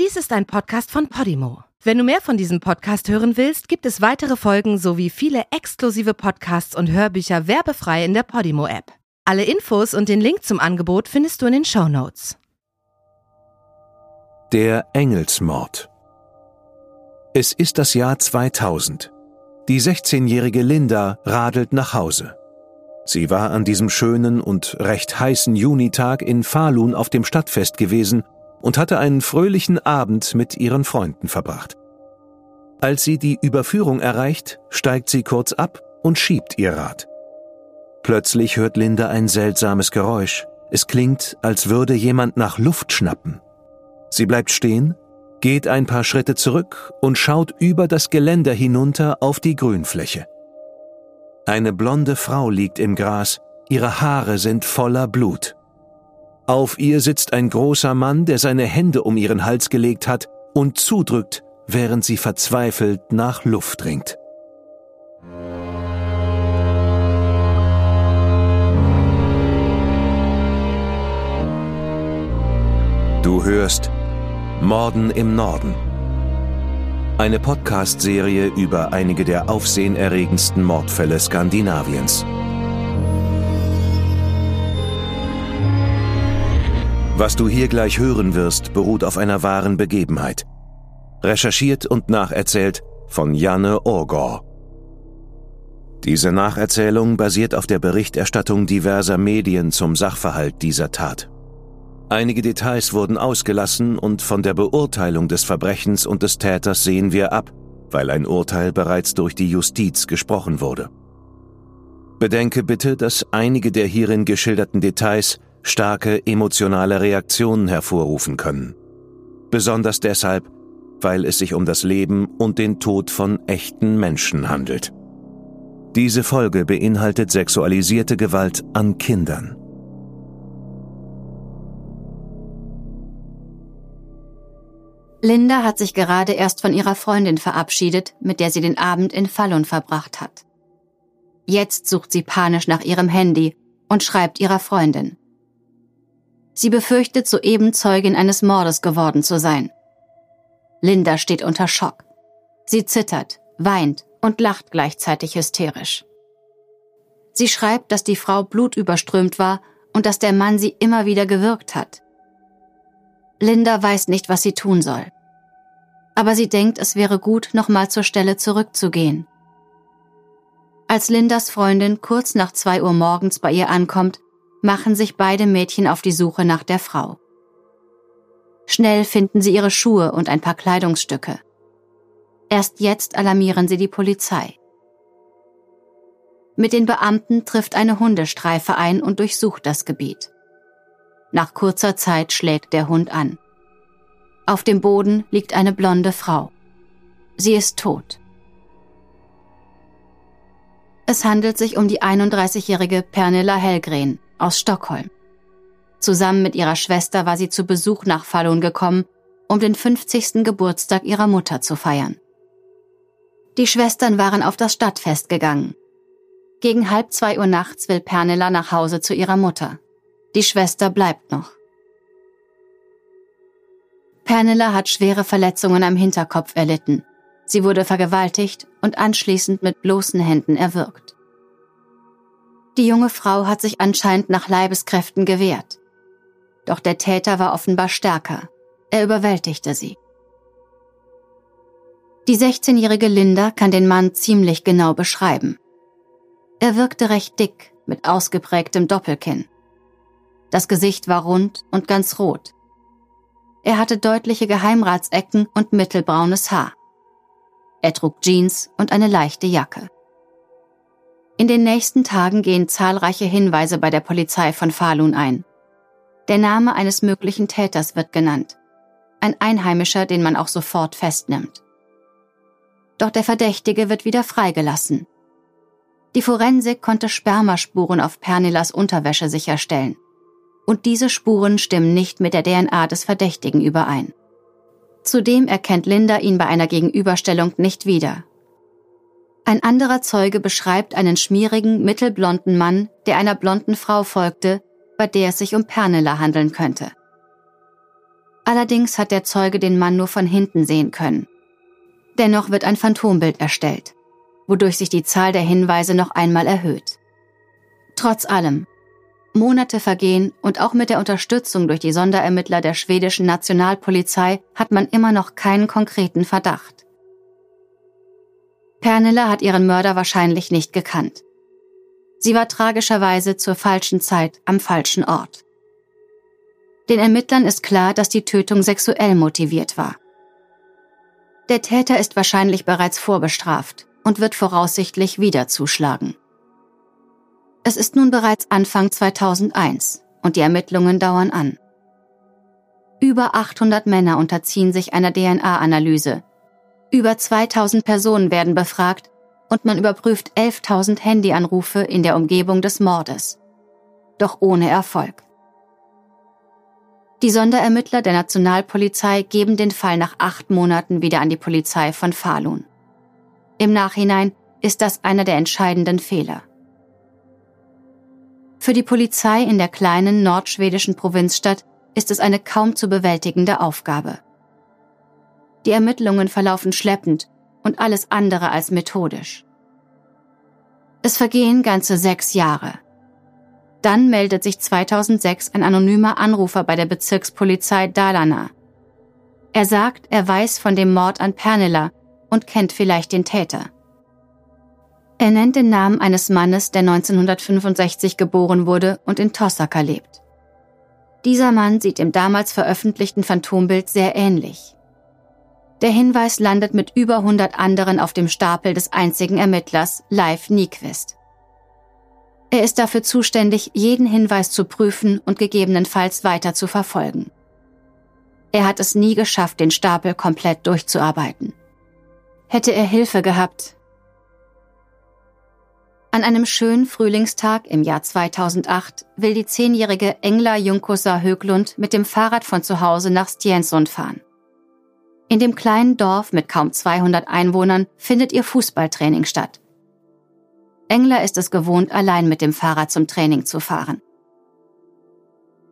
Dies ist ein Podcast von Podimo. Wenn du mehr von diesem Podcast hören willst, gibt es weitere Folgen sowie viele exklusive Podcasts und Hörbücher werbefrei in der Podimo-App. Alle Infos und den Link zum Angebot findest du in den Show Notes. Der Engelsmord. Es ist das Jahr 2000. Die 16-jährige Linda radelt nach Hause. Sie war an diesem schönen und recht heißen Junitag in Falun auf dem Stadtfest gewesen und hatte einen fröhlichen Abend mit ihren Freunden verbracht. Als sie die Überführung erreicht, steigt sie kurz ab und schiebt ihr Rad. Plötzlich hört Linda ein seltsames Geräusch. Es klingt, als würde jemand nach Luft schnappen. Sie bleibt stehen, geht ein paar Schritte zurück und schaut über das Geländer hinunter auf die Grünfläche. Eine blonde Frau liegt im Gras, ihre Haare sind voller Blut. Auf ihr sitzt ein großer Mann, der seine Hände um ihren Hals gelegt hat und zudrückt, während sie verzweifelt nach Luft ringt. Du hörst Morden im Norden. Eine Podcast-Serie über einige der aufsehenerregendsten Mordfälle Skandinaviens. Was du hier gleich hören wirst, beruht auf einer wahren Begebenheit. Recherchiert und nacherzählt von Janne Orgor. Diese Nacherzählung basiert auf der Berichterstattung diverser Medien zum Sachverhalt dieser Tat. Einige Details wurden ausgelassen und von der Beurteilung des Verbrechens und des Täters sehen wir ab, weil ein Urteil bereits durch die Justiz gesprochen wurde. Bedenke bitte, dass einige der hierin geschilderten Details starke emotionale Reaktionen hervorrufen können. Besonders deshalb, weil es sich um das Leben und den Tod von echten Menschen handelt. Diese Folge beinhaltet sexualisierte Gewalt an Kindern. Linda hat sich gerade erst von ihrer Freundin verabschiedet, mit der sie den Abend in Fallon verbracht hat. Jetzt sucht sie panisch nach ihrem Handy und schreibt ihrer Freundin. Sie befürchtet, soeben Zeugin eines Mordes geworden zu sein. Linda steht unter Schock. Sie zittert, weint und lacht gleichzeitig hysterisch. Sie schreibt, dass die Frau blutüberströmt war und dass der Mann sie immer wieder gewürgt hat. Linda weiß nicht, was sie tun soll. Aber sie denkt, es wäre gut, nochmal zur Stelle zurückzugehen. Als Lindas Freundin kurz nach zwei Uhr morgens bei ihr ankommt, machen sich beide Mädchen auf die Suche nach der Frau. Schnell finden sie ihre Schuhe und ein paar Kleidungsstücke. Erst jetzt alarmieren sie die Polizei. Mit den Beamten trifft eine Hundestreife ein und durchsucht das Gebiet. Nach kurzer Zeit schlägt der Hund an. Auf dem Boden liegt eine blonde Frau. Sie ist tot. Es handelt sich um die 31-jährige Pernilla Hellgren, aus Stockholm. Zusammen mit ihrer Schwester war sie zu Besuch nach Falun gekommen, um den 50. Geburtstag ihrer Mutter zu feiern. Die Schwestern waren auf das Stadtfest gegangen. Gegen halb zwei Uhr nachts will Pernilla nach Hause zu ihrer Mutter. Die Schwester bleibt noch. Pernilla hat schwere Verletzungen am Hinterkopf erlitten. Sie wurde vergewaltigt und anschließend mit bloßen Händen erwürgt. Die junge Frau hat sich anscheinend nach Leibeskräften gewehrt. Doch der Täter war offenbar stärker. Er überwältigte sie. Die 16-jährige Linda kann den Mann ziemlich genau beschreiben. Er wirkte recht dick, mit ausgeprägtem Doppelkinn. Das Gesicht war rund und ganz rot. Er hatte deutliche Geheimratsecken und mittelbraunes Haar. Er trug Jeans und eine leichte Jacke. In den nächsten Tagen gehen zahlreiche Hinweise bei der Polizei von Falun ein. Der Name eines möglichen Täters wird genannt. Ein Einheimischer, den man auch sofort festnimmt. Doch der Verdächtige wird wieder freigelassen. Die Forensik konnte Spermaspuren auf Pernillas Unterwäsche sicherstellen. Und diese Spuren stimmen nicht mit der DNA des Verdächtigen überein. Zudem erkennt Linda ihn bei einer Gegenüberstellung nicht wieder ein anderer Zeuge beschreibt einen schmierigen, mittelblonden Mann, der einer blonden Frau folgte, bei der es sich um Pernilla handeln könnte. Allerdings hat der Zeuge den Mann nur von hinten sehen können. Dennoch wird ein Phantombild erstellt, wodurch sich die Zahl der Hinweise noch einmal erhöht. Trotz allem, Monate vergehen und auch mit der Unterstützung durch die Sonderermittler der schwedischen Nationalpolizei hat man immer noch keinen konkreten Verdacht. Pernilla hat ihren Mörder wahrscheinlich nicht gekannt. Sie war tragischerweise zur falschen Zeit am falschen Ort. Den Ermittlern ist klar, dass die Tötung sexuell motiviert war. Der Täter ist wahrscheinlich bereits vorbestraft und wird voraussichtlich wieder zuschlagen. Es ist nun bereits Anfang 2001 und die Ermittlungen dauern an. Über 800 Männer unterziehen sich einer DNA-Analyse. Über 2000 Personen werden befragt und man überprüft 11.000 Handyanrufe in der Umgebung des Mordes. Doch ohne Erfolg. Die Sonderermittler der Nationalpolizei geben den Fall nach acht Monaten wieder an die Polizei von Falun. Im Nachhinein ist das einer der entscheidenden Fehler. Für die Polizei in der kleinen nordschwedischen Provinzstadt ist es eine kaum zu bewältigende Aufgabe. Die Ermittlungen verlaufen schleppend und alles andere als methodisch. Es vergehen ganze sechs Jahre. Dann meldet sich 2006 ein anonymer Anrufer bei der Bezirkspolizei Dalarna. Er sagt, er weiß von dem Mord an Pernilla und kennt vielleicht den Täter. Er nennt den Namen eines Mannes, der 1965 geboren wurde und in Tossaka lebt. Dieser Mann sieht dem damals veröffentlichten Phantombild sehr ähnlich. Der Hinweis landet mit über 100 anderen auf dem Stapel des einzigen Ermittlers, Leif Nyquist. Er ist dafür zuständig, jeden Hinweis zu prüfen und gegebenenfalls weiter zu verfolgen. Er hat es nie geschafft, den Stapel komplett durchzuarbeiten. Hätte er Hilfe gehabt, an einem schönen Frühlingstag im Jahr 2008 will die zehnjährige Engla Junkosa Höglund mit dem Fahrrad von zu Hause nach Stjensund fahren. In dem kleinen Dorf mit kaum 200 Einwohnern findet ihr Fußballtraining statt. Engla ist es gewohnt, allein mit dem Fahrrad zum Training zu fahren.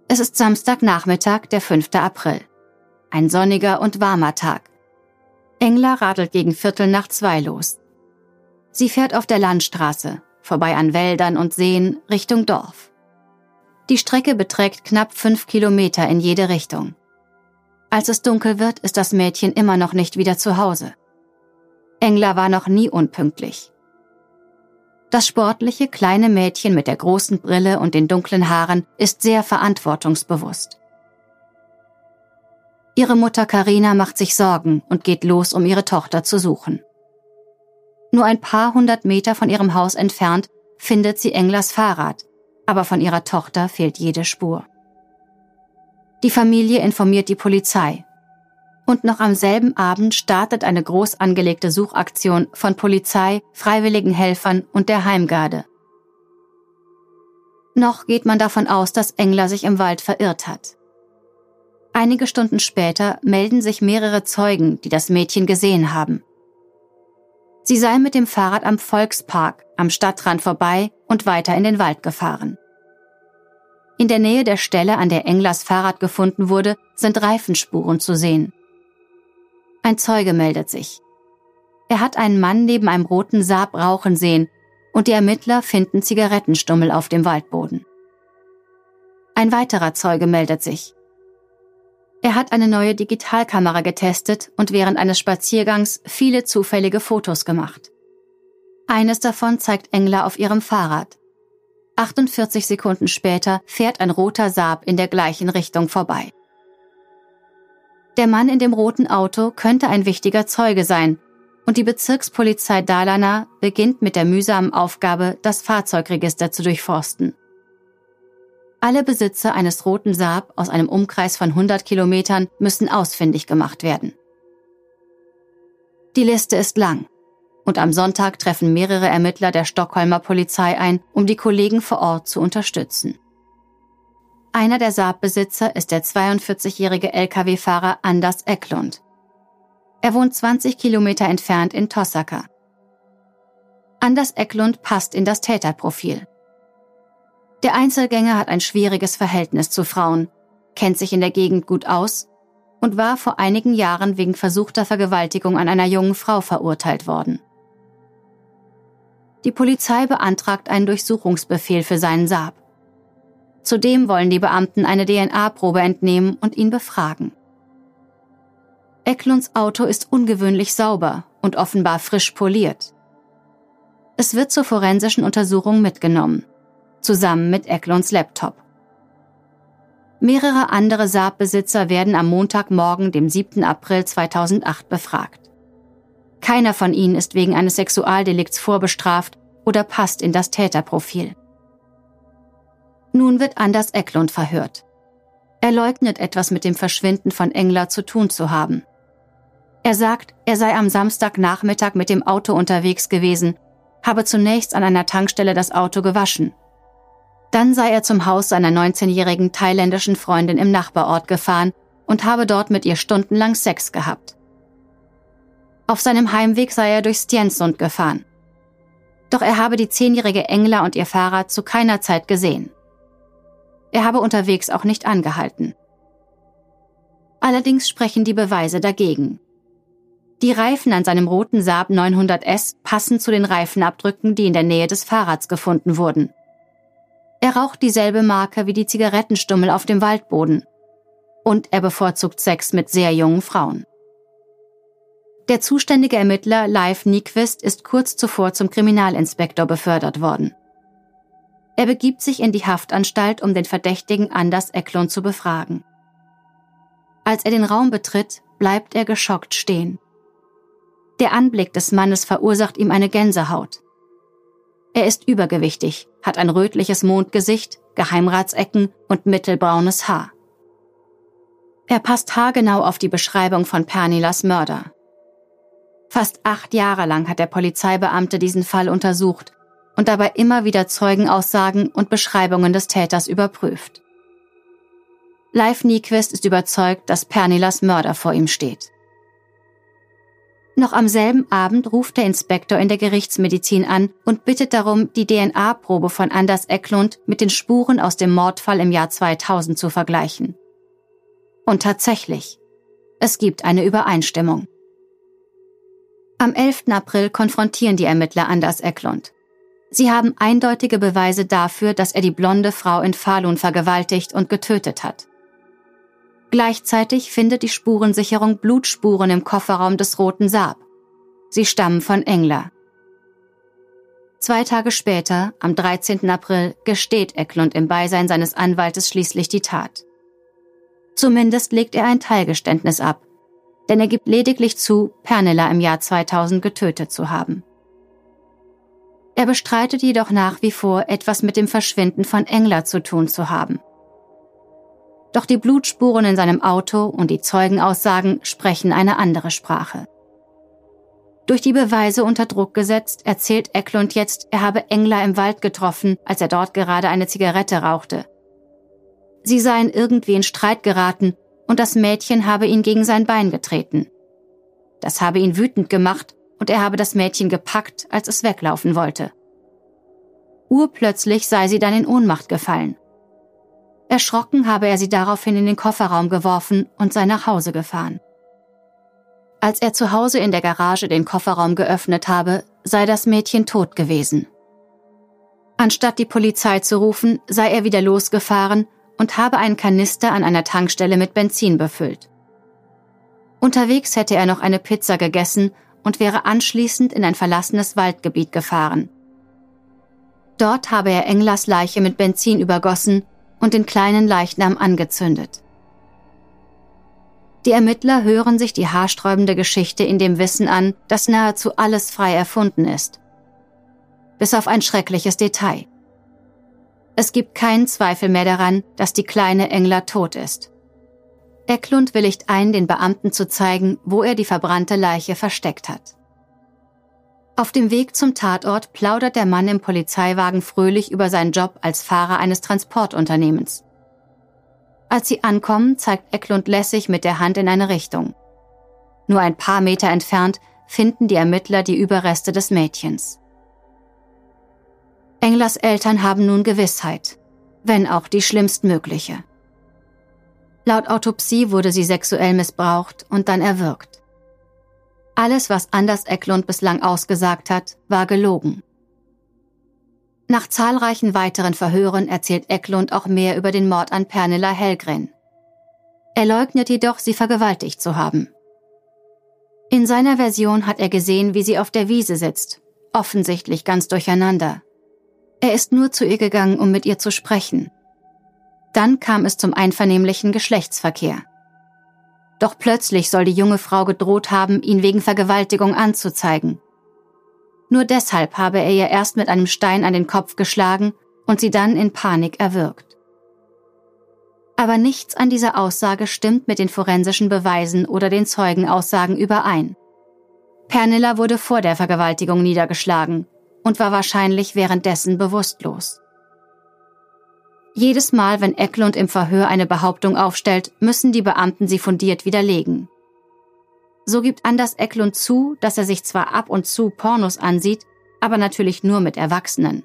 Es ist Samstagnachmittag, der 5. April. Ein sonniger und warmer Tag. Engla radelt gegen Viertel nach zwei los. Sie fährt auf der Landstraße, vorbei an Wäldern und Seen Richtung Dorf. Die Strecke beträgt knapp fünf Kilometer in jede Richtung. Als es dunkel wird, ist das Mädchen immer noch nicht wieder zu Hause. Engler war noch nie unpünktlich. Das sportliche kleine Mädchen mit der großen Brille und den dunklen Haaren ist sehr verantwortungsbewusst. Ihre Mutter Karina macht sich Sorgen und geht los, um ihre Tochter zu suchen. Nur ein paar hundert Meter von ihrem Haus entfernt findet sie Englers Fahrrad, aber von ihrer Tochter fehlt jede Spur. Die Familie informiert die Polizei. Und noch am selben Abend startet eine groß angelegte Suchaktion von Polizei, freiwilligen Helfern und der Heimgarde. Noch geht man davon aus, dass Engler sich im Wald verirrt hat. Einige Stunden später melden sich mehrere Zeugen, die das Mädchen gesehen haben. Sie sei mit dem Fahrrad am Volkspark am Stadtrand vorbei und weiter in den Wald gefahren. In der Nähe der Stelle, an der Englers Fahrrad gefunden wurde, sind Reifenspuren zu sehen. Ein Zeuge meldet sich. Er hat einen Mann neben einem roten Saab rauchen sehen und die Ermittler finden Zigarettenstummel auf dem Waldboden. Ein weiterer Zeuge meldet sich. Er hat eine neue Digitalkamera getestet und während eines Spaziergangs viele zufällige Fotos gemacht. Eines davon zeigt Engler auf ihrem Fahrrad. 48 Sekunden später fährt ein roter Saab in der gleichen Richtung vorbei. Der Mann in dem roten Auto könnte ein wichtiger Zeuge sein, und die Bezirkspolizei Dalarna beginnt mit der mühsamen Aufgabe, das Fahrzeugregister zu durchforsten. Alle Besitzer eines roten Saab aus einem Umkreis von 100 Kilometern müssen ausfindig gemacht werden. Die Liste ist lang. Und am Sonntag treffen mehrere Ermittler der Stockholmer Polizei ein, um die Kollegen vor Ort zu unterstützen. Einer der Saabbesitzer ist der 42-jährige Lkw-Fahrer Anders Eklund. Er wohnt 20 Kilometer entfernt in Tossaka. Anders Eklund passt in das Täterprofil. Der Einzelgänger hat ein schwieriges Verhältnis zu Frauen, kennt sich in der Gegend gut aus und war vor einigen Jahren wegen versuchter Vergewaltigung an einer jungen Frau verurteilt worden. Die Polizei beantragt einen Durchsuchungsbefehl für seinen Saab. Zudem wollen die Beamten eine DNA-Probe entnehmen und ihn befragen. Eklunds Auto ist ungewöhnlich sauber und offenbar frisch poliert. Es wird zur forensischen Untersuchung mitgenommen, zusammen mit Eklunds Laptop. Mehrere andere Saabbesitzer werden am Montagmorgen, dem 7. April 2008 befragt. Keiner von ihnen ist wegen eines Sexualdelikts vorbestraft oder passt in das Täterprofil. Nun wird Anders Eklund verhört. Er leugnet etwas mit dem Verschwinden von Engler zu tun zu haben. Er sagt, er sei am Samstagnachmittag mit dem Auto unterwegs gewesen, habe zunächst an einer Tankstelle das Auto gewaschen. Dann sei er zum Haus seiner 19-jährigen thailändischen Freundin im Nachbarort gefahren und habe dort mit ihr stundenlang Sex gehabt. Auf seinem Heimweg sei er durch Stjensund gefahren. Doch er habe die zehnjährige Engler und ihr Fahrrad zu keiner Zeit gesehen. Er habe unterwegs auch nicht angehalten. Allerdings sprechen die Beweise dagegen. Die Reifen an seinem roten Saab 900S passen zu den Reifenabdrücken, die in der Nähe des Fahrrads gefunden wurden. Er raucht dieselbe Marke wie die Zigarettenstummel auf dem Waldboden. Und er bevorzugt Sex mit sehr jungen Frauen. Der zuständige Ermittler Leif Nyquist ist kurz zuvor zum Kriminalinspektor befördert worden. Er begibt sich in die Haftanstalt, um den Verdächtigen Anders Eklund zu befragen. Als er den Raum betritt, bleibt er geschockt stehen. Der Anblick des Mannes verursacht ihm eine Gänsehaut. Er ist übergewichtig, hat ein rötliches Mondgesicht, Geheimratsecken und mittelbraunes Haar. Er passt haargenau auf die Beschreibung von Pernilas Mörder. Fast acht Jahre lang hat der Polizeibeamte diesen Fall untersucht und dabei immer wieder Zeugenaussagen und Beschreibungen des Täters überprüft. Leif Nyquist ist überzeugt, dass Pernilas Mörder vor ihm steht. Noch am selben Abend ruft der Inspektor in der Gerichtsmedizin an und bittet darum, die DNA-Probe von Anders Eklund mit den Spuren aus dem Mordfall im Jahr 2000 zu vergleichen. Und tatsächlich, es gibt eine Übereinstimmung. Am 11. April konfrontieren die Ermittler Anders Eklund. Sie haben eindeutige Beweise dafür, dass er die blonde Frau in Falun vergewaltigt und getötet hat. Gleichzeitig findet die Spurensicherung Blutspuren im Kofferraum des roten Saab. Sie stammen von Engler. Zwei Tage später, am 13. April, gesteht Eklund im Beisein seines Anwaltes schließlich die Tat. Zumindest legt er ein Teilgeständnis ab, denn er gibt lediglich zu, Pernilla im Jahr 2000 getötet zu haben. Er bestreitet jedoch nach wie vor, etwas mit dem Verschwinden von Engler zu tun zu haben. Doch die Blutspuren in seinem Auto und die Zeugenaussagen sprechen eine andere Sprache. Durch die Beweise unter Druck gesetzt, erzählt Eklund jetzt, er habe Engler im Wald getroffen, als er dort gerade eine Zigarette rauchte. Sie seien irgendwie in Streit geraten und das Mädchen habe ihn gegen sein Bein getreten. Das habe ihn wütend gemacht und er habe das Mädchen gepackt, als es weglaufen wollte. Urplötzlich sei sie dann in Ohnmacht gefallen. Erschrocken habe er sie daraufhin in den Kofferraum geworfen und sei nach Hause gefahren. Als er zu Hause in der Garage den Kofferraum geöffnet habe, sei das Mädchen tot gewesen. Anstatt die Polizei zu rufen, sei er wieder losgefahren und habe einen Kanister an einer Tankstelle mit Benzin befüllt. Unterwegs hätte er noch eine Pizza gegessen und wäre anschließend in ein verlassenes Waldgebiet gefahren. Dort habe er Englers Leiche mit Benzin übergossen und den kleinen Leichnam angezündet. Die Ermittler hören sich die haarsträubende Geschichte in dem Wissen an, dass nahezu alles frei erfunden ist. Bis auf ein schreckliches Detail. Es gibt keinen Zweifel mehr daran, dass die kleine Engler tot ist. Eklund willigt ein, den Beamten zu zeigen, wo er die verbrannte Leiche versteckt hat. Auf dem Weg zum Tatort plaudert der Mann im Polizeiwagen fröhlich über seinen Job als Fahrer eines Transportunternehmens. Als sie ankommen, zeigt Eklund lässig mit der Hand in eine Richtung. Nur ein paar Meter entfernt finden die Ermittler die Überreste des Mädchens. Englers Eltern haben nun Gewissheit, wenn auch die schlimmstmögliche. Laut Autopsie wurde sie sexuell missbraucht und dann erwürgt. Alles, was Anders Eklund bislang ausgesagt hat, war gelogen. Nach zahlreichen weiteren Verhören erzählt Eklund auch mehr über den Mord an Pernilla Hellgren. Er leugnet jedoch, sie vergewaltigt zu haben. In seiner Version hat er gesehen, wie sie auf der Wiese sitzt, offensichtlich ganz durcheinander. Er ist nur zu ihr gegangen, um mit ihr zu sprechen. Dann kam es zum einvernehmlichen Geschlechtsverkehr. Doch plötzlich soll die junge Frau gedroht haben, ihn wegen Vergewaltigung anzuzeigen. Nur deshalb habe er ihr erst mit einem Stein an den Kopf geschlagen und sie dann in Panik erwürgt. Aber nichts an dieser Aussage stimmt mit den forensischen Beweisen oder den Zeugenaussagen überein. Pernilla wurde vor der Vergewaltigung niedergeschlagen und war wahrscheinlich währenddessen bewusstlos. Jedes Mal, wenn Eklund im Verhör eine Behauptung aufstellt, müssen die Beamten sie fundiert widerlegen. So gibt Anders Eklund zu, dass er sich zwar ab und zu Pornos ansieht, aber natürlich nur mit Erwachsenen.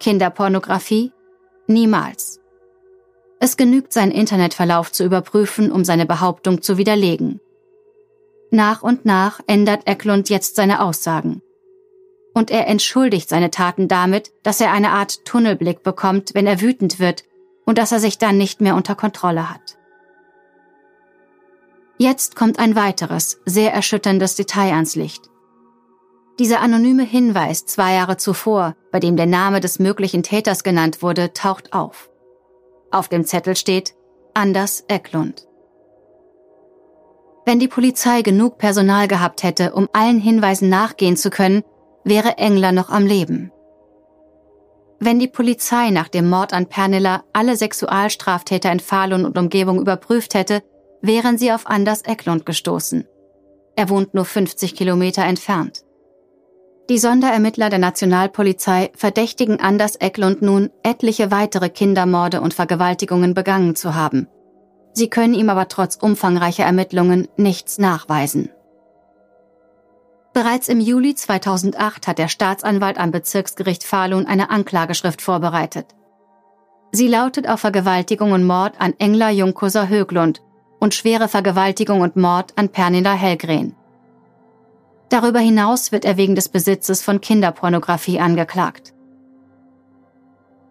Kinderpornografie? Niemals. Es genügt, seinen Internetverlauf zu überprüfen, um seine Behauptung zu widerlegen. Nach und nach ändert Eklund jetzt seine Aussagen und er entschuldigt seine Taten damit, dass er eine Art Tunnelblick bekommt, wenn er wütend wird und dass er sich dann nicht mehr unter Kontrolle hat. Jetzt kommt ein weiteres, sehr erschütterndes Detail ans Licht. Dieser anonyme Hinweis zwei Jahre zuvor, bei dem der Name des möglichen Täters genannt wurde, taucht auf. Auf dem Zettel steht Anders Eklund. Wenn die Polizei genug Personal gehabt hätte, um allen Hinweisen nachgehen zu können, wäre Engler noch am Leben. Wenn die Polizei nach dem Mord an Pernilla alle Sexualstraftäter in Falun und Umgebung überprüft hätte, wären sie auf Anders Eklund gestoßen. Er wohnt nur 50 Kilometer entfernt. Die Sonderermittler der Nationalpolizei verdächtigen Anders Eklund nun, etliche weitere Kindermorde und Vergewaltigungen begangen zu haben. Sie können ihm aber trotz umfangreicher Ermittlungen nichts nachweisen. Bereits im Juli 2008 hat der Staatsanwalt am Bezirksgericht Falun eine Anklageschrift vorbereitet. Sie lautet auf Vergewaltigung und Mord an Engler Junkoser Höglund und schwere Vergewaltigung und Mord an Pernilla Hellgren. Darüber hinaus wird er wegen des Besitzes von Kinderpornografie angeklagt.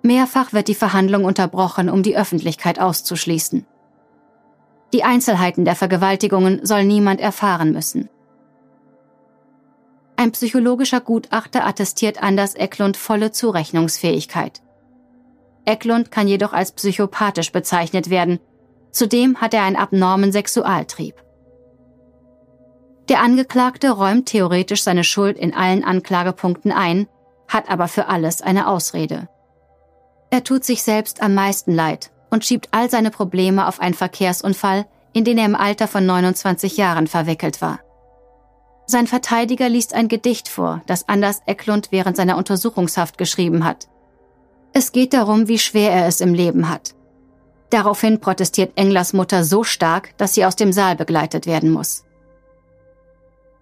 Mehrfach wird die Verhandlung unterbrochen, um die Öffentlichkeit auszuschließen. Die Einzelheiten der Vergewaltigungen soll niemand erfahren müssen. Ein psychologischer Gutachter attestiert Anders Eklund volle Zurechnungsfähigkeit. Eklund kann jedoch als psychopathisch bezeichnet werden. Zudem hat er einen abnormen Sexualtrieb. Der Angeklagte räumt theoretisch seine Schuld in allen Anklagepunkten ein, hat aber für alles eine Ausrede. Er tut sich selbst am meisten leid und schiebt all seine Probleme auf einen Verkehrsunfall, in den er im Alter von 29 Jahren verwickelt war. Sein Verteidiger liest ein Gedicht vor, das Anders Eklund während seiner Untersuchungshaft geschrieben hat. Es geht darum, wie schwer er es im Leben hat. Daraufhin protestiert Englers Mutter so stark, dass sie aus dem Saal begleitet werden muss.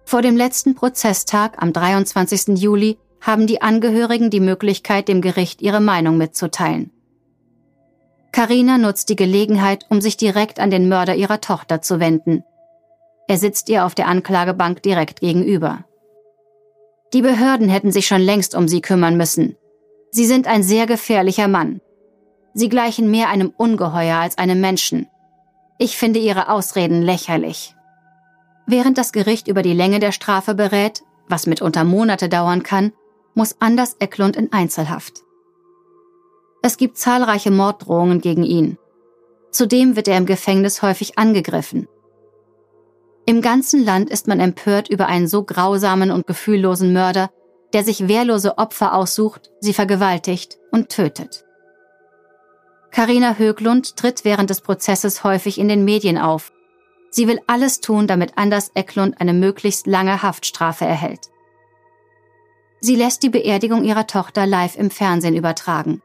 Vor dem letzten Prozesstag am 23. Juli haben die Angehörigen die Möglichkeit, dem Gericht ihre Meinung mitzuteilen. Karina nutzt die Gelegenheit, um sich direkt an den Mörder ihrer Tochter zu wenden – er sitzt ihr auf der Anklagebank direkt gegenüber. Die Behörden hätten sich schon längst um sie kümmern müssen. Sie sind ein sehr gefährlicher Mann. Sie gleichen mehr einem Ungeheuer als einem Menschen. Ich finde ihre Ausreden lächerlich. Während das Gericht über die Länge der Strafe berät, was mitunter Monate dauern kann, muss Anders Eklund in Einzelhaft. Es gibt zahlreiche Morddrohungen gegen ihn. Zudem wird er im Gefängnis häufig angegriffen. Im ganzen Land ist man empört über einen so grausamen und gefühllosen Mörder, der sich wehrlose Opfer aussucht, sie vergewaltigt und tötet. Karina Höglund tritt während des Prozesses häufig in den Medien auf. Sie will alles tun, damit Anders Ecklund eine möglichst lange Haftstrafe erhält. Sie lässt die Beerdigung ihrer Tochter live im Fernsehen übertragen.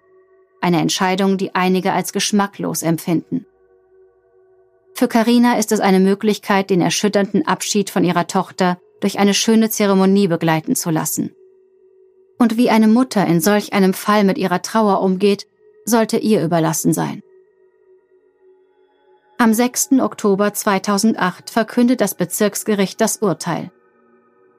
Eine Entscheidung, die einige als geschmacklos empfinden. Für Karina ist es eine Möglichkeit, den erschütternden Abschied von ihrer Tochter durch eine schöne Zeremonie begleiten zu lassen. Und wie eine Mutter in solch einem Fall mit ihrer Trauer umgeht, sollte ihr überlassen sein. Am 6. Oktober 2008 verkündet das Bezirksgericht das Urteil.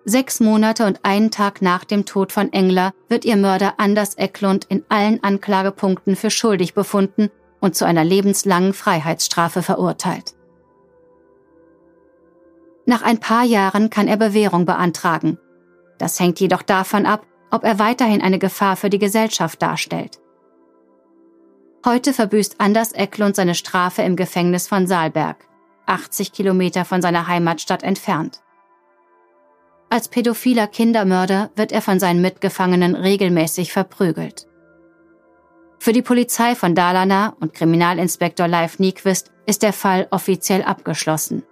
Sechs Monate und einen Tag nach dem Tod von Engler wird ihr Mörder Anders Eklund in allen Anklagepunkten für schuldig befunden und zu einer lebenslangen Freiheitsstrafe verurteilt. Nach ein paar Jahren kann er Bewährung beantragen. Das hängt jedoch davon ab, ob er weiterhin eine Gefahr für die Gesellschaft darstellt. Heute verbüßt Anders Eklund seine Strafe im Gefängnis von Saalberg, 80 Kilometer von seiner Heimatstadt entfernt. Als pädophiler Kindermörder wird er von seinen Mitgefangenen regelmäßig verprügelt. Für die Polizei von Dalarna und Kriminalinspektor Leif Nyquist ist der Fall offiziell abgeschlossen.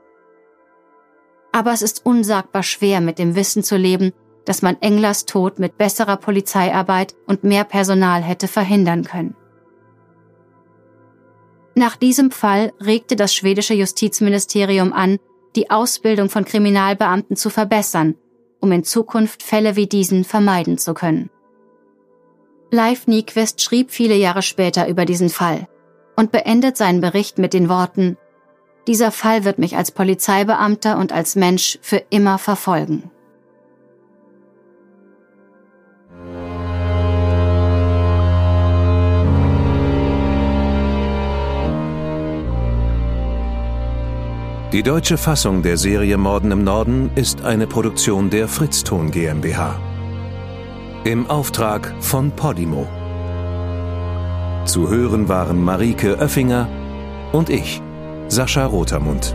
Aber es ist unsagbar schwer, mit dem Wissen zu leben, dass man Englers Tod mit besserer Polizeiarbeit und mehr Personal hätte verhindern können. Nach diesem Fall regte das schwedische Justizministerium an, die Ausbildung von Kriminalbeamten zu verbessern, um in Zukunft Fälle wie diesen vermeiden zu können. Leif Nyquist schrieb viele Jahre später über diesen Fall und beendet seinen Bericht mit den Worten Dieser Fall wird mich als Polizeibeamter und als Mensch für immer verfolgen. Die deutsche Fassung der Serie Morden im Norden ist eine Produktion der Fritzton GmbH. Im Auftrag von Podimo. Zu hören waren Marike Oeffinger und ich, Sascha Rotermund.